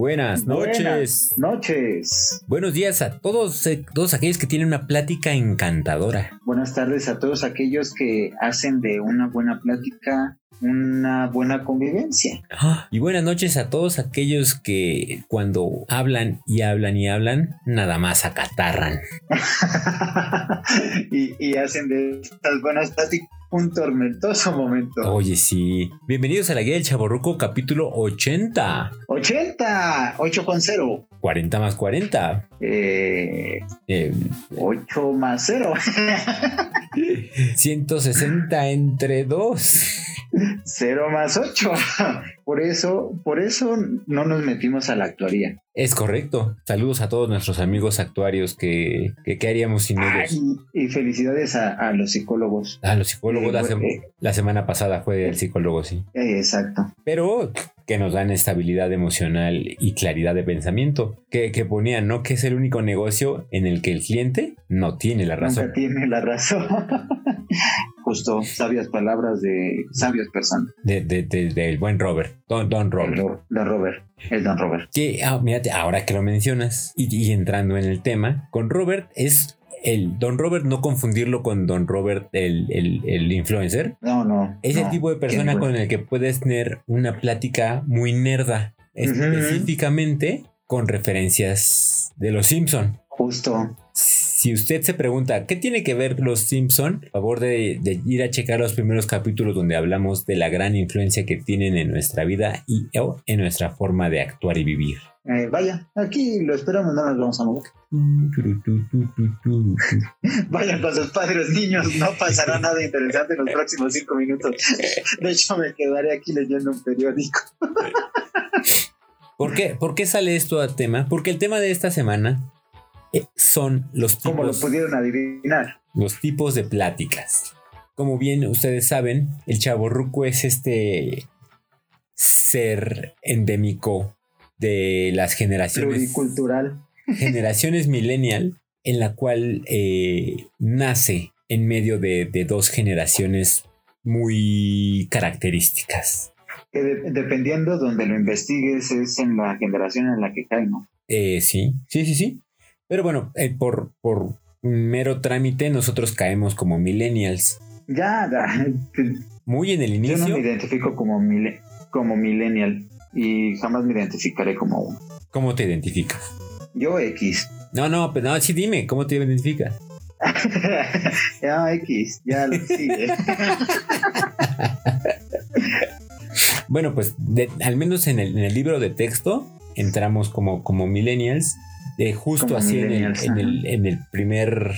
buenas noches. Buenas noches. Buenos días a todos, eh, todos aquellos que tienen una plática encantadora. Buenas tardes a todos aquellos que hacen de una buena plática una buena convivencia. Y buenas noches a todos aquellos que cuando hablan y hablan y hablan, nada más acatarran. y, y hacen de estas buenas pláticas un tormentoso momento. Oye, sí. Bienvenidos a la guía del Chaborruco, capítulo 80. 80, 8 con 0. 40 más 40. Eh, Eh, 8 más 0. 160 entre 2. 0 más 8. Por eso, por eso no nos metimos a la actuaría. Es correcto. Saludos a todos nuestros amigos actuarios que, que ¿qué haríamos sin Ah, ellos? y, y felicidades a, a los psicólogos. Ah, los psicólogos, Eh, la, eh. la semana pasada fue el psicólogo, sí. Eh, exacto. Pero que nos dan estabilidad emocional y claridad de pensamiento. Que, que ponían, ¿no? Que es el único negocio en el que el cliente no tiene la razón. Nunca tiene la razón. Justo, sabias palabras de sabias personas. De- de- de- Del buen Robert, Don, Don El Robert. Ro- Don Robert. El Don Robert. Que, ah, mírate, ahora que lo mencionas y, y entrando en el tema, con Robert es el Don Robert, no confundirlo con Don Robert, el, el- el influencer. No, no. Es no. el tipo de persona con el que puedes tener una plática muy nerda, específicamente con referencias de los Simpson. Justo. Si usted se pregunta qué tiene que ver los Simpson, por favor de, de ir a checar los primeros capítulos donde hablamos de la gran influencia que tienen en nuestra vida y en nuestra forma de actuar y vivir. Eh, vaya, aquí lo esperamos, no nos vamos a mover. Vayan con sus padres, niños, no pasará nada interesante en los próximos cinco minutos. De hecho, me quedaré aquí leyendo un periódico. ¿Por qué, ¿Por qué sale esto a tema? Porque el tema de esta semana son los Como lo tipos, pudieron adivinar. los tipos de pláticas. Como bien ustedes saben, el chaborruco es este ser endémico de las generaciones Pluricultural. generaciones millennial, en la cual eh, nace en medio de, de dos generaciones muy características. Que de- dependiendo donde lo investigues, es en la generación en la que cae, ¿no? Eh, sí, sí, sí, sí. Pero bueno, eh, por, por mero trámite, nosotros caemos como millennials. Ya, ya. Muy en el Yo no inicio. me identifico como, mile- como millennial y jamás me identificaré como uno. ¿Cómo te identificas? Yo X. No, no, pero no, sí dime, ¿cómo te identificas? ya X, ya lo sigue. Bueno, pues de- al menos en el, en el libro de texto entramos como, como millennials, eh, justo Como así en el, millennials, en, el, ajá. en el primer,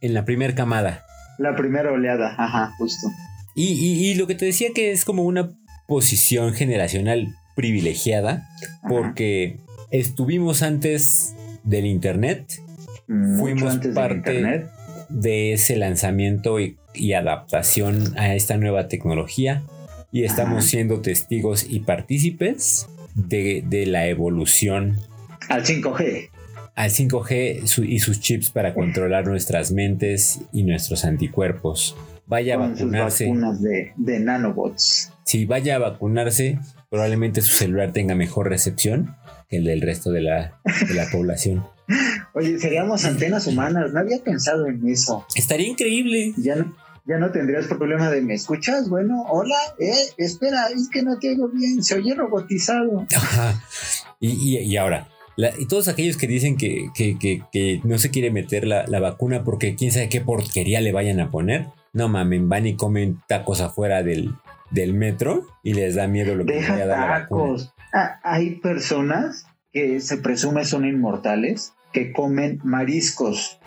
en la primer camada. La primera oleada, ajá, justo. Y, y- y lo que te decía que es como una posición generacional privilegiada, Ajá. porque estuvimos antes del Internet, Mucho fuimos antes parte- de internet. de ese lanzamiento y, y adaptación a esta nueva tecnología, y estamos Ajá. siendo testigos y partícipes de, de la evolución Al 5G. Al 5G su- y sus chips para controlar nuestras mentes y nuestros anticuerpos. Vaya a Con sus vacunarse. vacunas de, de nanobots. Si vaya a vacunarse, probablemente su celular tenga mejor recepción que el del resto de la, de la población. Oye, seríamos antenas humanas. No había pensado en eso. Estaría increíble. Ya no, ya no tendrías problema de ¿me escuchas? Bueno, hola, eh, espera, es que no te oigo bien, se oye robotizado. Ajá. Y, y- y ahora, la- y todos aquellos que dicen que, que- que- que no se quiere meter la, la vacuna porque quién sabe qué porquería le vayan a poner, no mamen, van y comen tacos afuera del, del metro y les da miedo lo que les vaya a dar Deja la vacuna. tacos. Ah, hay personas que se presume son inmortales que comen mariscos.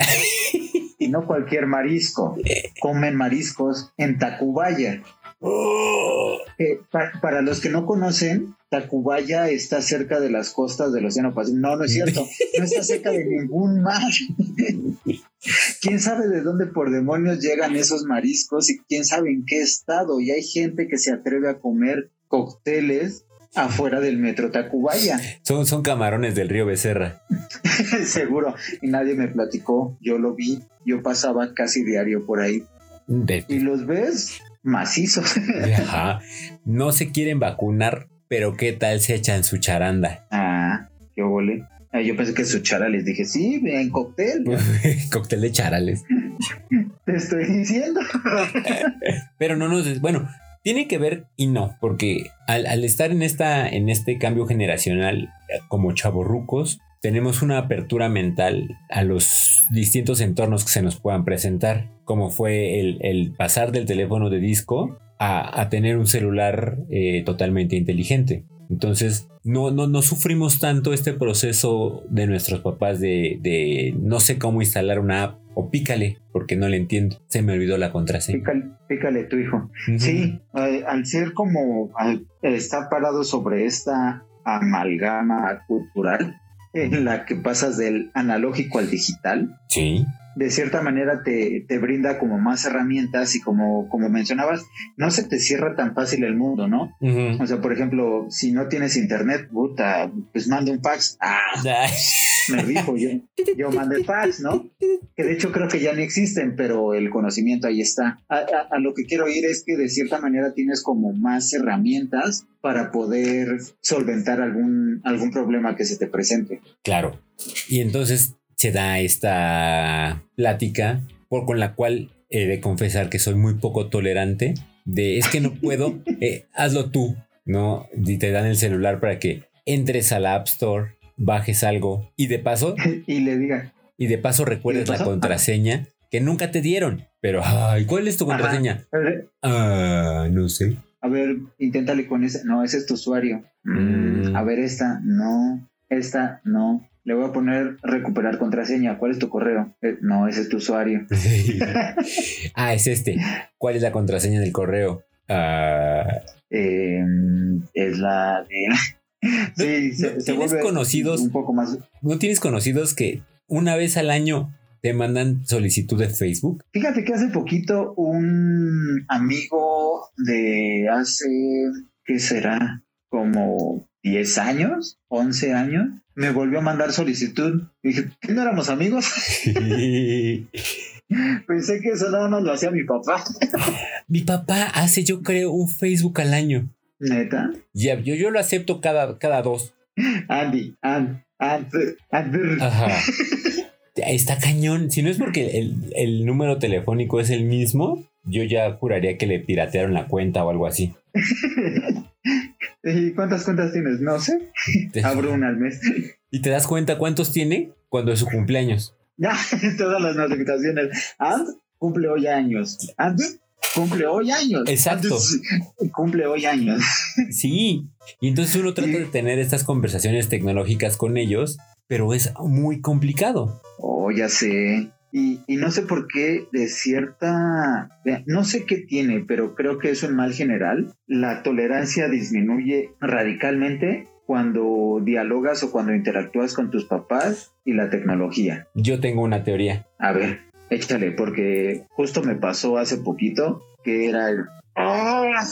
y no cualquier marisco. Comen mariscos en Tacubaya. ¡Oh! Eh, pa- para los que no conocen, Tacubaya está cerca de las costas del Océano Pacífico. No, no es cierto. No está cerca de ningún mar. ¿Quién sabe de dónde por demonios llegan esos mariscos y quién sabe en qué estado? Y hay gente que se atreve a comer cócteles afuera del metro Tacubaya. Son, son camarones del río Becerra. Seguro. Y nadie me platicó. Yo lo vi. Yo pasaba casi diario por ahí. De- Y los ves macizos. Ajá. No se quieren vacunar, pero ¿qué tal se echan su charanda? ah, qué ole. Ah, yo pensé que su chara les dije, sí, en cóctel. Cóctel de charales. Te estoy diciendo. Pero no nos... Bueno, tiene que ver y no, porque al, al estar en, esta, en este cambio generacional eh, como chavorrucos, tenemos una apertura mental a los distintos entornos que se nos puedan presentar, como fue el, el pasar del teléfono de disco a, a tener un celular eh, totalmente inteligente. Entonces, no, no, no sufrimos tanto este proceso de nuestros papás de, de no sé cómo instalar una app o pícale, porque no le entiendo. Se me olvidó la contraseña. Pícale, pícale tu hijo. Sí, eh, al ser como al estar parado sobre esta amalgama cultural en la que pasas del analógico al digital, Sí. de cierta manera te, te brinda como más herramientas y como, como mencionabas, no se te cierra tan fácil el mundo, ¿no? O sea, por ejemplo, si no tienes internet, puta, pues manda un fax. Ah, me dijo yo. Yo mandé fax, ¿no? Que de hecho creo que ya no existen, pero el conocimiento ahí está. A, a- a lo que quiero ir es que de cierta manera tienes como más herramientas para poder solventar algún, algún problema que se te presente. Claro. Y entonces se da esta plática por, con la cual he de confesar que soy muy poco tolerante de es que no puedo, eh, hazlo tú, ¿no? Y te dan el celular para que entres a la App Store, bajes algo y de paso, y le diga, y de paso recuerdes la contraseña que nunca te dieron. Pero, ay, ¿cuál es tu contraseña? Ah, no sé. a ver, inténtale con ese. No, ese es tu usuario. Mm, Mm. A ver, esta, no. Esta, no. Le voy a poner recuperar contraseña. ¿Cuál es tu correo? Eh, no, ese es tu usuario. ah, es este. ¿Cuál es la contraseña del correo? Ah, Eh, es la de. Sí, se, se ¿Tienes conocidos? un poco más. ¿No tienes conocidos que una vez al año te mandan solicitud de Facebook? Fíjate que hace poquito un amigo de hace, ¿qué será? Como 10 años, 11 años, me volvió a mandar solicitud. Dije, ¿qué no éramos amigos? Pensé que eso nada más lo hacía mi papá. Mi papá hace, yo creo, un Facebook al año. Neta. Ya, yo, yo lo acepto cada, cada dos. Andy, And, And, And. Ajá. Está cañón. Si no es porque el, el número telefónico es el mismo, yo ya juraría que le piratearon la cuenta o algo así. ¿Y cuántas cuentas tienes? No sé. Abro una al mes. ¿Y te das cuenta cuántos tiene cuando es su cumpleaños? Ya, todas las notificaciones. And cumple hoy años. And cumple hoy años. Exacto. And cumple hoy años. Sí. Y entonces uno trata de tener estas conversaciones tecnológicas con ellos, pero es muy complicado. Oh, ya sé. Y, y no sé por qué de cierta, no sé qué tiene, pero creo que es un mal general. La tolerancia disminuye radicalmente cuando dialogas o cuando interactúas con tus papás y la tecnología. Yo tengo una teoría. A ver, échale, porque justo me pasó hace poquito que era el... ¡Ah!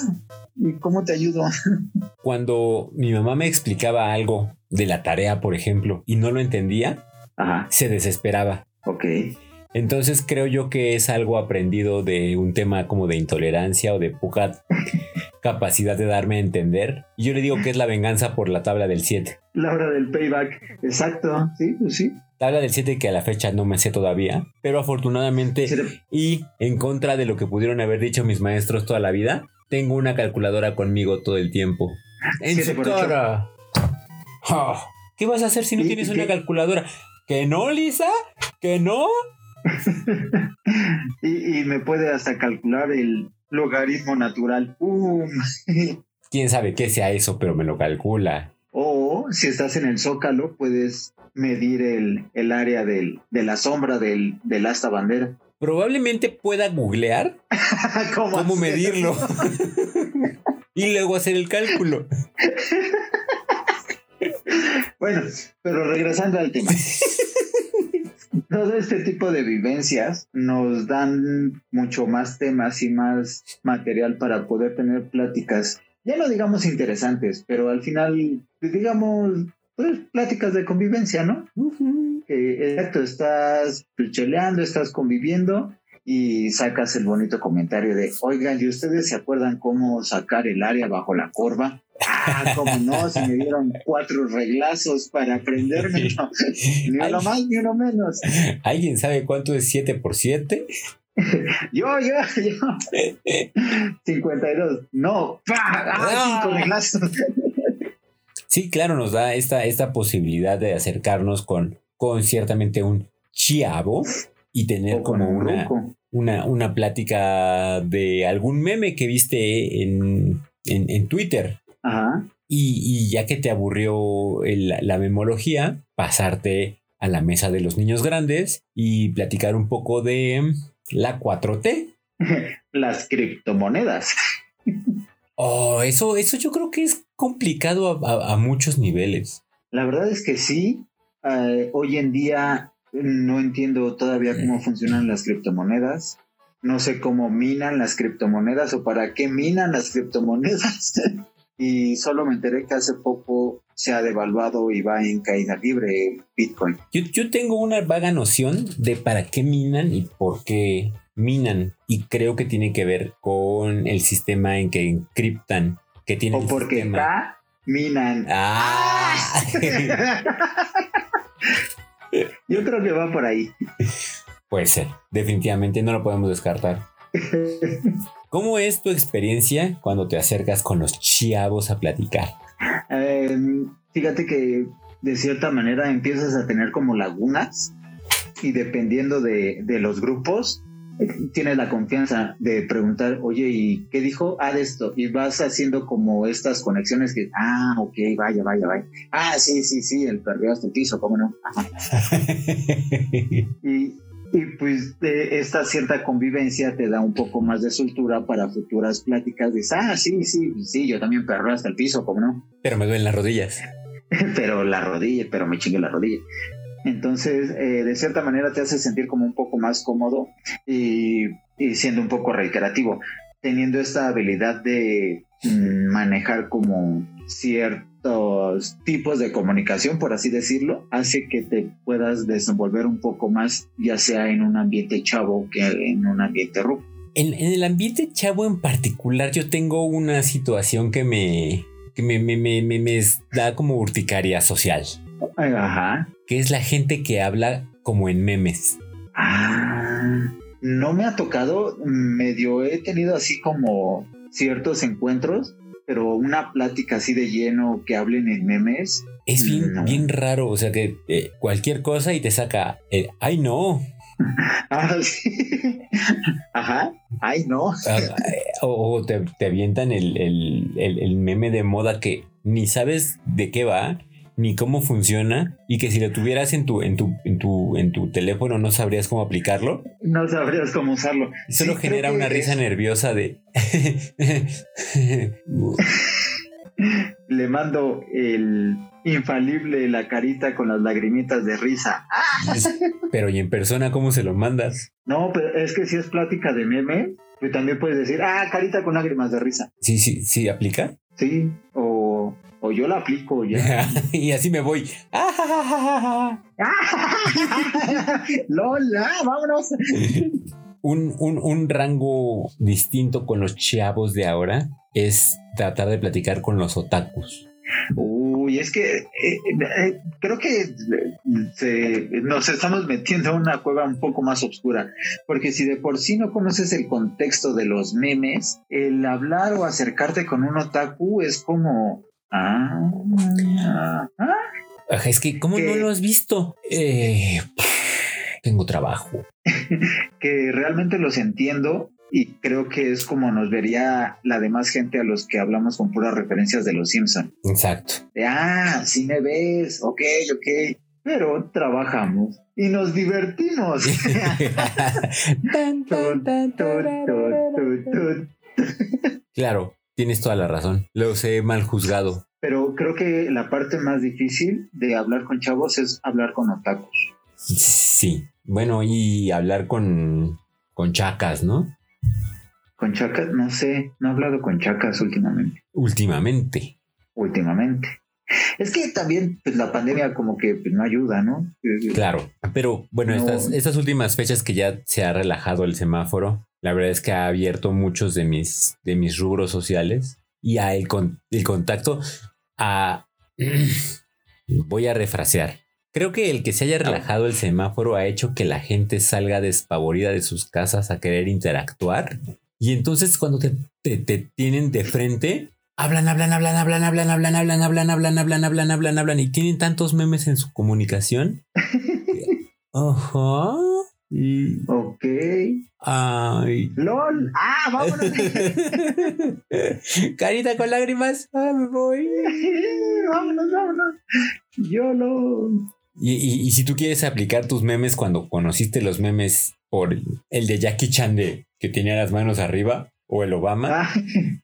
¿Y cómo te ayudo? Cuando mi mamá me explicaba algo de la tarea, por ejemplo, y no lo entendía, Ajá, se desesperaba. ok. Entonces creo yo que es algo aprendido de un tema como de intolerancia o de poca capacidad de darme a entender. Y yo le digo que es la venganza por la tabla del 7. La hora del payback. Exacto, sí, pues sí. Tabla del 7 que a la fecha no me sé todavía, pero afortunadamente Sí, y en contra de lo que pudieron haber dicho mis maestros toda la vida, tengo una calculadora conmigo todo el tiempo. En su cara. Ah, ¿Qué vas a hacer si no ¿Y- tienes una calculadora? ¿Que no, Lisa? ¿Que no? y, y me puede hasta calcular el logaritmo natural. ¡Pum! Quién sabe qué sea eso, pero me lo calcula. o si estás en el zócalo, puedes medir el, el área del, de la sombra del, del asta bandera. probablemente pueda googlear ¿Cómo, cómo medirlo y luego hacer el cálculo. Bueno, pero regresando al tema. Todo este tipo de vivencias nos dan mucho más temas y más material para poder tener pláticas, ya no digamos interesantes, pero al final, digamos, pues pláticas de convivencia, ¿no? Exacto, estás cheleando, estás conviviendo y sacas el bonito comentario de, oigan, ¿y ustedes se acuerdan cómo sacar el área bajo la curva? Ah, cómo no, se me dieron cuatro reglazos para aprenderme. No, ni uno más ni uno menos. ¿Alguien sabe cuánto es 7 por 7? Yo, yo, yo. 52. No. ¡Ah, cinco reglazos! Sí, claro, nos da esta, esta posibilidad de acercarnos con, con ciertamente un chiavo y tener como un una, una, una plática de algún meme que viste en, en, en Twitter. Ajá. Y, y ya que te aburrió el- la memología, pasarte a la mesa de los niños grandes y platicar un poco de la 4T. Las criptomonedas. Oh, eso, eso yo creo que es complicado a, a- a muchos niveles. La verdad es que sí. Eh, hoy en día no entiendo todavía cómo funcionan las criptomonedas. No sé cómo minan las criptomonedas o para qué minan las criptomonedas. y solo me enteré que hace poco se ha devaluado y va en caída libre Bitcoin. Yo, yo tengo una vaga noción de para qué minan y por qué minan. Y creo que tiene que ver con el sistema en que encriptan. Que tiene O el porque sistema. acá minan. Ah. Yo creo que va por ahí. Puede ser. Definitivamente no lo podemos descartar. ¿Cómo es tu experiencia cuando te acercas con los chavos a platicar? Eh, fíjate que de cierta manera empiezas a tener como lagunas y dependiendo de, de los grupos, eh, tienes la confianza de preguntar, oye, ¿y qué dijo? Ah, de esto. Y vas haciendo como estas conexiones que, ah, ok, vaya, vaya, vaya. Ah, sí, sí, sí, el perreo hasta el piso, ¿cómo no? Y, y pues de esta cierta convivencia te da un poco más de soltura para futuras pláticas. Dices, ah, sí, sí, sí, yo también perreo hasta el piso, ¿cómo no? Pero me duelen las rodillas. pero la rodilla, pero me chingue la rodilla. Entonces, eh, de cierta manera te hace sentir como un poco más cómodo y, y siendo un poco reiterativo, teniendo esta habilidad de mm, manejar como ciertos tipos de comunicación, por así decirlo, hace que te puedas desenvolver un poco más, ya sea en un ambiente chavo que en un ambiente ruco. En, en el ambiente chavo en particular, yo tengo una situación que me, que me, me, me, me- me da como urticaria social, Ajá. que es la gente que habla como en memes. Ah, no me ha tocado, medio he tenido así como ciertos encuentros, pero una plática así de lleno que hablen en memes. Es bien, No. bien raro, o sea que eh, cualquier cosa y te saca, el, ay no, Ah, sí. Ajá. Ay, no. Ah, o, o te, te avientan el, el- el- el meme de moda que ni sabes de qué va, ni cómo funciona, y que si lo tuvieras en tu, en tu, en tu, en tu teléfono no sabrías cómo aplicarlo. No sabrías cómo usarlo. Y solo Sí, genera una risa es- nerviosa de. Le mando el infalible la carita con las lagrimitas de risa. Ah, Pero y en persona, ¿cómo se lo mandas? No, pero es que si es plática de meme, pues también puedes decir, ah, carita con lágrimas de risa. Sí, sí, sí, aplica. Sí, o, o yo la aplico ya. y así me voy. Lola, vámonos. un, un, un rango distinto con los chavos de ahora es tratar de platicar con los otakus. Uy, es que eh, eh, creo que eh, se- nos estamos metiendo en una cueva un poco más oscura, porque si de por sí no conoces el contexto de los memes, el hablar o acercarte con un otaku es como... Ah. Ajá, es que, ¿cómo no lo has visto? Eh, tengo trabajo. que realmente los entiendo y creo que es como nos vería la demás gente a los que hablamos con puras referencias de los Simpson. Exacto. De, ah, sí me ves, ok, ok. pero trabajamos y nos divertimos. Claro, tienes toda la razón. Los he mal juzgado. Pero creo que la parte más difícil de hablar con chavos es hablar con otakus. Sí. Bueno, y hablar con, con chacas, ¿no? Con chacas, no sé, no he hablado con chacas últimamente. Últimamente. Últimamente. Es que también pues, la pandemia como que pues, no ayuda, ¿no? Claro. Pero bueno, No. estas, estas últimas fechas que ya se ha relajado el semáforo, la verdad es que ha abierto muchos de mis, de mis rubros sociales y a el, con- el contacto a... Voy a refrasear. Creo que el que se haya relajado el semáforo ha hecho que la gente salga despavorida de sus casas a querer interactuar. Y entonces cuando te, te, te tienen de frente, hablan, hablan, hablan, hablan, hablan, hablan, hablan, hablan, hablan, hablan, hablan, hablan, hablan, y tienen tantos memes en su comunicación. Ajá. Y, Ok. ay. LOL. Ah, vámonos. Carita con lágrimas. Ah, me voy. vámonos, vámonos. Yo lo. Y, y- y si tú quieres aplicar tus memes cuando conociste los memes por el de Jackie Chan de que tenía las manos arriba o el Obama, Ah,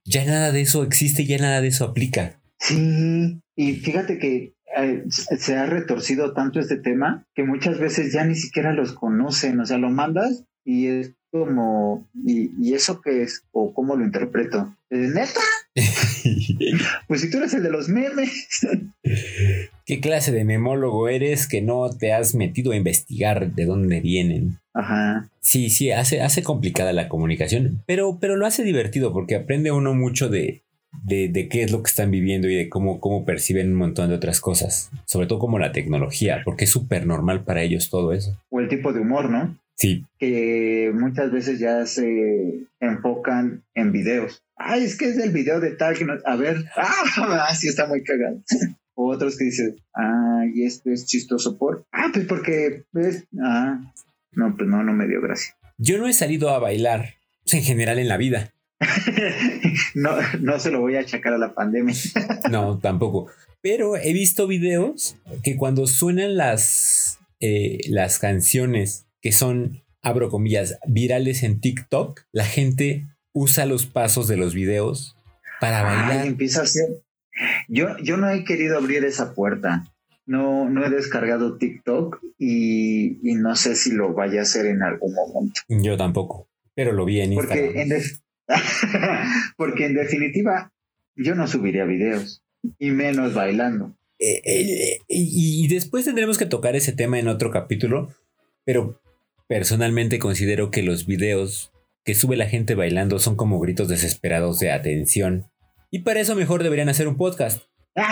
ya nada de eso existe, ya nada de eso aplica. sí. Y fíjate que eh, se ha retorcido tanto este tema que muchas veces ya ni siquiera los conocen. O sea, lo mandas y es como, ¿y, y eso qué es? ¿O cómo lo interpreto? ¿Es ¿Neta? Pues si tú eres el de los memes. ¿Qué clase de memólogo eres que no te has metido a investigar de dónde vienen? Ajá. Sí, sí, hace, hace complicada la comunicación, pero, pero lo hace divertido porque aprende uno mucho de, de, de qué es lo que están viviendo y de cómo, cómo perciben un montón de otras cosas, sobre todo como la tecnología, porque es súper normal para ellos todo eso. O el tipo de humor, ¿no? Sí, que muchas veces ya se enfocan en videos. Ay, es que es del video de tal que no... A ver, ah, sí está muy cagado. O otros que dicen, ah, y esto es chistoso por... Ah, pues porque... Pues, ah, no, pues no, no me dio gracia. yo no he salido a bailar en general en la vida. no, no se lo voy a achacar a la pandemia. No, tampoco. Pero he visto videos que cuando suenan las, eh, las canciones que son, abro comillas, virales en TikTok, la gente usa los pasos de los videos para Ay, bailar. empieza a ser... Yo, yo no he querido abrir esa puerta. No, no he descargado TikTok y, y no sé si lo vaya a hacer en algún momento. Yo tampoco, pero lo vi en Instagram. Porque en, def- porque en definitiva, yo no subiría videos y menos bailando. Eh, eh, y, después tendremos que tocar ese tema en otro capítulo, pero personalmente considero que los videos que sube la gente bailando son como gritos desesperados de atención. Y para eso mejor deberían hacer un podcast.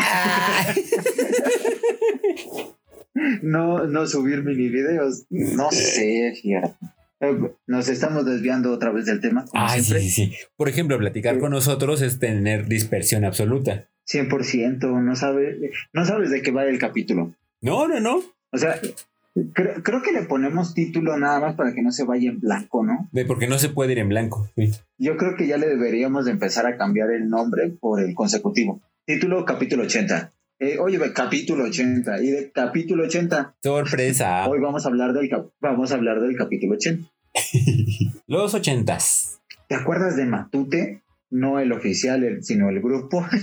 No, no subir mini videos. No sé, fíjate. Eh, Nos estamos desviando otra vez del tema. Ay, sí, sí, sí. Por ejemplo, platicar Sí. con nosotros es tener dispersión absoluta. 100%, no sabes, no sabes de qué va el capítulo. No, no, no. O sea, creo, creo que le ponemos título nada más para que no se vaya en blanco, ¿no? De porque no se puede ir en blanco. Sí. Yo creo que ya le deberíamos de empezar a cambiar el nombre por el consecutivo. Título capítulo 80. Eh, oye, capítulo 80. Y de capítulo 80, Sorpresa. hoy vamos a hablar del cap- vamos a hablar del capítulo 80. Los ochentas. ¿Te acuerdas de Matute? No el oficial, sino el grupo.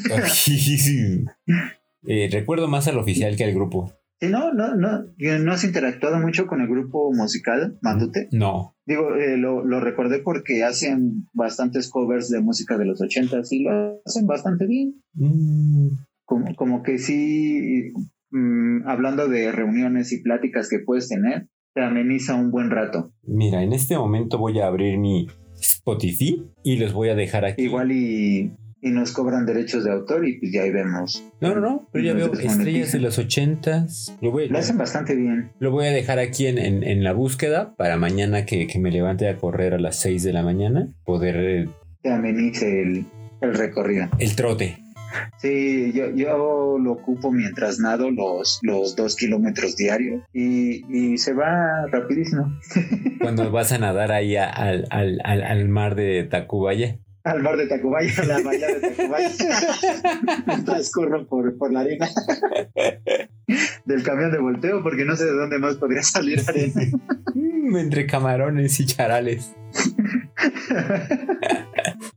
Eh, recuerdo más al oficial que al grupo. Sí, no, no, no, no has interactuado mucho con el grupo musical Matute. No. Digo, eh, lo, lo recordé porque hacen bastantes covers de música de los 80 y lo hacen bastante bien. Mm, Como, como que sí, mm, hablando de reuniones y pláticas que puedes tener, te ameniza un buen rato. Mira, en este momento voy a abrir mi Spotify y los voy a dejar aquí. Igual y, y nos cobran derechos de autor y pues ya ahí vemos. No, no, no, pero ya veo estrellas de los ochentas. Lo voy, Lo hacen bastante bien. lo voy a dejar aquí en, en- en la búsqueda para mañana que, que me levante a correr a las 6 de la mañana, poder eh, Te amenice el, el recorrido. el trote. Sí, yo, yo lo ocupo mientras nado los, los dos kilómetros diarios y, y se va rapidísimo. Cuando vas a nadar ahí al, al- al- al mar de Tacubaya. Al mar de Tacubaya, a la bahía de Tacubaya. Transcurro por, por la arena. del camión de volteo porque no sé de dónde más podría salir arena. Entre camarones y charales.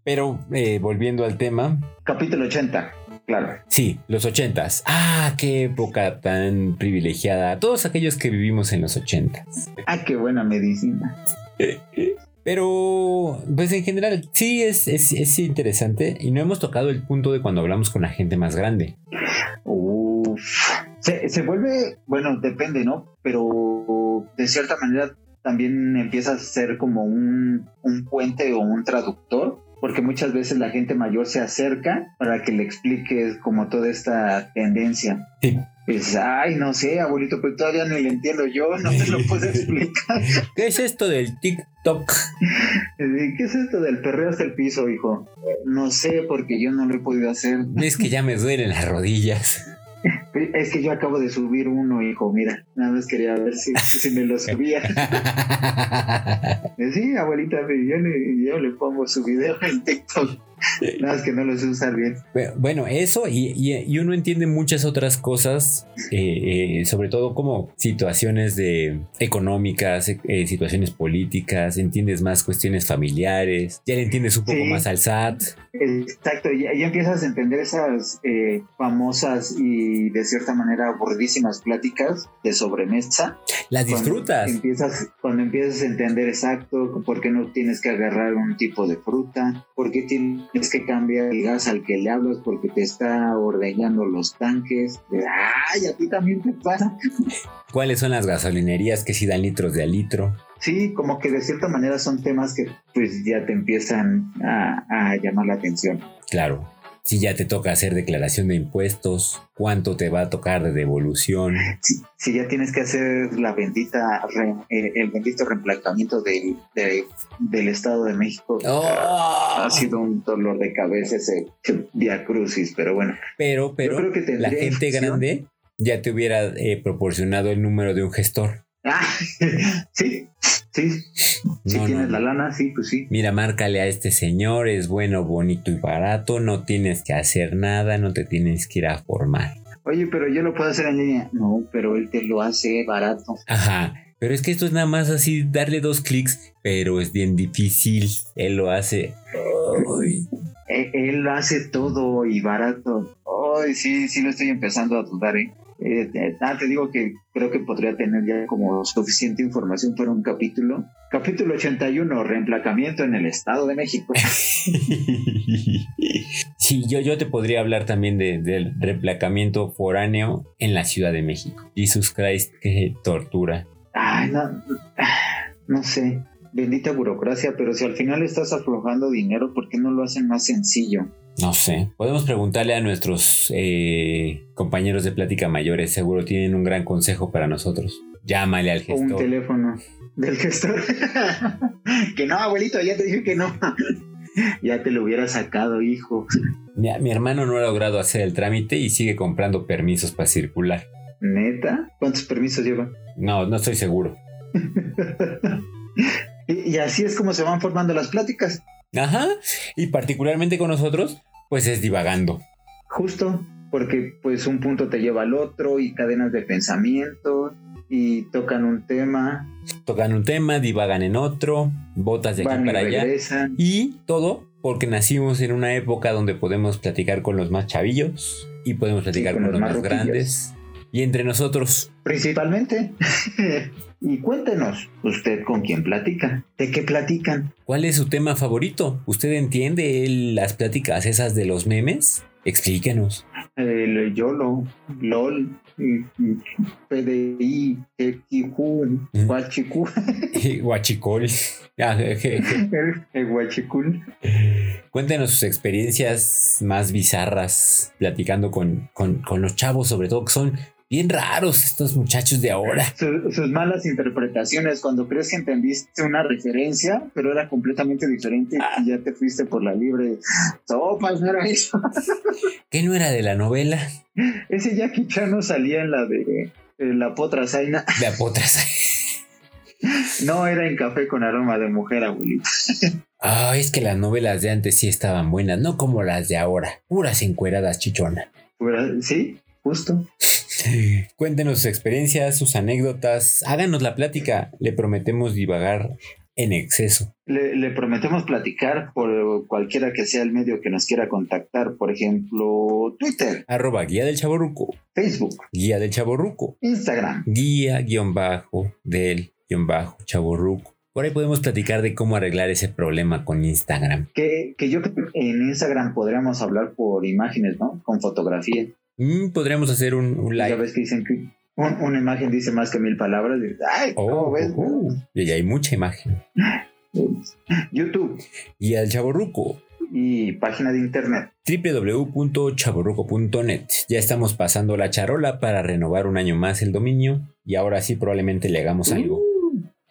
Pero eh, volviendo al tema, Capítulo 80, claro. sí, los ochentas. Ah, qué época tan privilegiada. Todos aquellos que vivimos en los ochentas. Ah, qué buena medicina. Pero, pues en general, sí es, es, es interesante. Y no hemos tocado el punto de cuando hablamos con la gente más grande. Uf. Se, se vuelve, bueno, depende, ¿no? Pero de cierta manera también empieza a ser como un, un puente o un traductor, porque muchas veces la gente mayor se acerca para que le expliques como toda esta tendencia. Sí. Pues, ay, no sé, abuelito, pero todavía no lo entiendo yo, no me lo puedo explicar. ¿Qué es esto del TikTok? ¿Qué es esto del perreo hasta el piso, hijo? No sé, porque yo no lo he podido hacer. Es que ya me duelen las rodillas. Es que yo acabo de subir uno, hijo, mira. Nada más quería ver si, si me lo subía. Sí, abuelita, yo le, yo le pongo su video en TikTok. Nada más que no lo sé usar bien. Bueno, eso y, y- y uno entiende muchas otras cosas, eh, eh, sobre todo como situaciones de económicas, eh, situaciones políticas, entiendes más cuestiones familiares, ya le entiendes un poco Sí. más al SAT. Exacto, ya, ya empiezas a entender esas eh, famosas y de cierta manera aburridísimas pláticas de sobremesa. Las Cuando disfrutas. Empiezas, cuando empiezas a entender exacto por qué no tienes que agarrar un tipo de fruta, por qué tienes que cambiar el gas al que le hablas porque te está ordeñando los tanques. ¡Ay, a ti también te pasa! ¿Cuáles son las gasolinerías que si dan litros de a litro? Sí, como que de cierta manera son temas que pues ya te empiezan a, a llamar la atención. Claro. Si ya te toca hacer declaración de impuestos, cuánto te va a tocar de devolución. Si, si ya tienes que hacer la bendita re- eh, el bendito reemplazamiento del, de- del Estado de México, Oh. ha sido un dolor de cabeza ese Via Crucis, pero bueno. Pero, pero creo que la gente grande ya te hubiera eh, proporcionado el número de un gestor. Ah, sí, sí, si No, tienes no, la lana, sí, pues sí. Mira, márcale a este señor, es bueno, bonito y barato, no tienes que hacer nada, no te tienes que ir a formar. Oye, pero yo lo puedo hacer en línea. No, pero él te lo hace barato. Ajá, pero es que esto es nada más así, darle dos clics, pero es bien difícil, él lo hace. Ay, Él, él lo hace todo y barato. Ay, sí, sí lo estoy empezando a dudar, ¿eh? Eh, eh, ah, te digo que creo que podría tener ya como suficiente información para un capítulo. Capítulo 81, reemplacamiento en el Estado de México. Sí, yo, yo te podría hablar también de- del reemplacamiento foráneo en la Ciudad de México. Jesus Christ, qué tortura. Ay, no, no sé, bendita burocracia, pero si al final estás aflojando dinero, ¿por qué no lo hacen más sencillo? No sé. Podemos preguntarle a nuestros eh, compañeros de plática mayores. Seguro tienen un gran consejo para nosotros. Llámale al O un gestor. teléfono del gestor. que no, abuelito, ya te dije que no. ya te lo hubiera sacado, hijo. Mi, mi hermano no ha logrado hacer el trámite y sigue comprando permisos para circular. ¿Neta? ¿Cuántos permisos lleva? No, no estoy seguro. Y, y así es como se van formando las pláticas. Ajá. Y particularmente con nosotros, pues es divagando. Justo, porque pues un punto te lleva al otro y cadenas de pensamiento y tocan un tema, Tocan un tema, divagan en otro, botas de aquí van y para allá. Y todo porque nacimos en una época donde podemos platicar con los más chavillos y podemos platicar con con, los los más grandes. Y entre nosotros, Principalmente. y cuéntenos, ¿usted con quién platica? ¿De qué platican? ¿cuál es su tema favorito? ¿Usted entiende las pláticas esas de los memes? Explíquenos. El YOLO, LOL, PDI, XQ, Huachicu, Guachicol. Ah, el Huachicul. Cuéntenos sus experiencias más bizarras platicando con, con- con los chavos, sobre todo, que son bien raros estos muchachos de ahora. Su- sus malas interpretaciones cuando crees que entendiste una referencia, pero era completamente diferente y ya te fuiste por la libre. Sopas, no era eso. ¿Qué no era de la novela? Ese Jackie Chan no salía en la de en la potra zaina. De Apotras. No era en café con aroma de mujer, abuelita. Ah, es que las novelas de antes sí estaban buenas, no como las de ahora. Puras encueradas chichonas. Pero, ¿Sí? Justo. Cuéntenos sus experiencias, sus anécdotas, háganos la plática, le prometemos divagar en exceso. Le, le, prometemos platicar por cualquiera que sea el medio que nos quiera contactar. Por ejemplo, Twitter. Arroba guía del chaborruco. Facebook. Guía del chaborruco. Instagram. Guía guion bajo del guion bajo chaborruco. Por ahí podemos platicar de cómo arreglar ese problema con Instagram. Que, que yo creo que en Instagram podríamos hablar por imágenes, ¿no? Con fotografía. Mm, podríamos hacer un, un live. Ya ves que dicen que un, una imagen dice más que mil palabras. Y, Ay, Oh, ¿cómo ves? oh, oh. Y hay mucha imagen. YouTube Y al chaborruco. y página de internet. www.chaborruco.net. Ya estamos pasando la charola para renovar un año más el dominio y ahora sí probablemente le hagamos algo.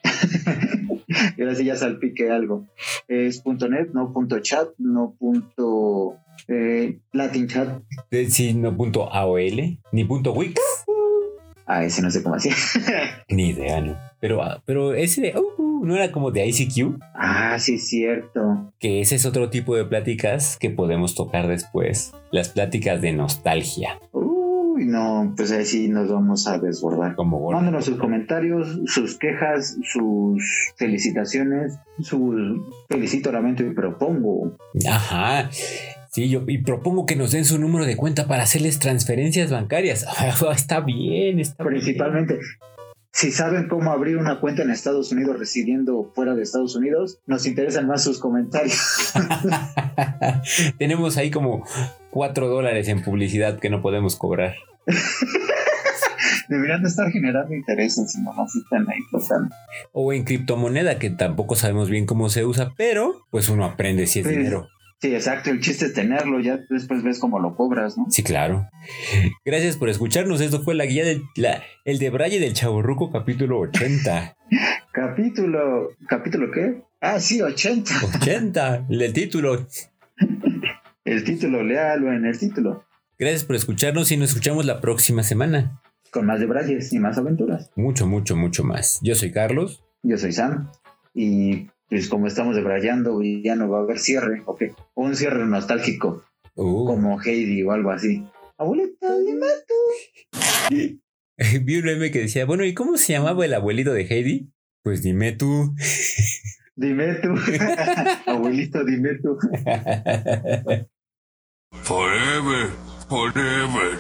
y ahora sí ya salpique algo. Es punto .net, no punto .chat, no punto eh, Latin chat. Sí, no punto AOL, ni punto Wix, Ah, ese no sé cómo hacía. ni idea, ¿no? Pero, ah, pero ese de, uh, no era como de ICQ, ah, sí, cierto. que ese es otro tipo de pláticas que podemos tocar después. Las pláticas de nostalgia, Uy, no, pues ahí sí nos vamos a desbordar. como Mándenos sus comentarios, sus quejas, sus felicitaciones, sus felicito, lamento y propongo. Ajá. Sí, yo y propongo que nos den su número de cuenta para hacerles transferencias bancarias. está bien, está bien. Principalmente, si saben cómo abrir una cuenta en Estados Unidos residiendo fuera de Estados Unidos, nos interesan más sus comentarios. Tenemos ahí como 4 dólares en publicidad que no podemos cobrar. Deberían de estar generando intereses, si no nos están ahí flotando. O en criptomoneda, que tampoco sabemos bien cómo se usa, pero pues uno aprende si es Sí. dinero. Sí, exacto, el chiste es tenerlo, ya después ves cómo lo cobras, ¿no? Sí, claro. Gracias por escucharnos. Esto fue la guía del la- el de Braille del Chaborruco, capítulo 80. Capítulo, ¿capítulo qué? Ah, sí, 80. 80, el título. El título, léalo en el título. Gracias por escucharnos y nos escuchamos la próxima semana. Con más de Brayes y más aventuras. Mucho, mucho, mucho más. Yo soy Carlos. Yo soy Sam y pues como estamos debrayando y ya no va a haber cierre, ok. Un cierre nostálgico, Uh, como Heidi o algo así. Abuelita, le mato. vi un meme que decía, bueno, ¿y cómo se llamaba el abuelito de Heidi? Pues dime tú. Dime tú. Abuelito, dime tú. Forever, forever.